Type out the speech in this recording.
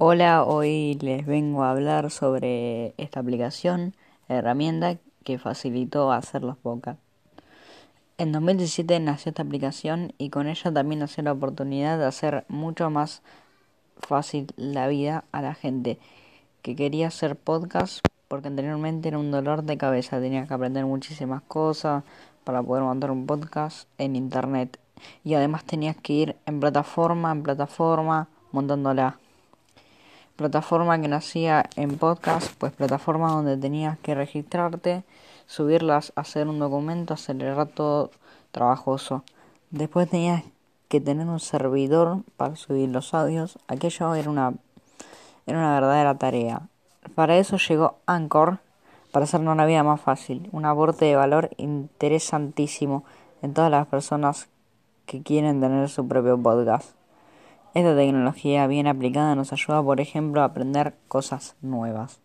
Hola, hoy les vengo a hablar sobre esta aplicación, herramienta que facilitó hacer los podcasts. En 2017 nació esta aplicación y con ella también nació la oportunidad de hacer mucho más fácil la vida a la gente que quería hacer podcast porque anteriormente era un dolor de cabeza, tenía que aprender muchísimas cosas para poder montar un podcast en internet. Y además tenías que ir en plataforma en plataforma montándola plataforma que nacía en podcast, pues plataforma donde tenías que registrarte, subirlas, hacer un documento, acelerar todo trabajoso. Después tenías que tener un servidor para subir los audios. Aquello era una, era una verdadera tarea. Para eso llegó Anchor, para hacernos la vida más fácil. Un aporte de valor interesantísimo en todas las personas que quieren tener su propio podcast. Esta tecnología bien aplicada nos ayuda, por ejemplo, a aprender cosas nuevas.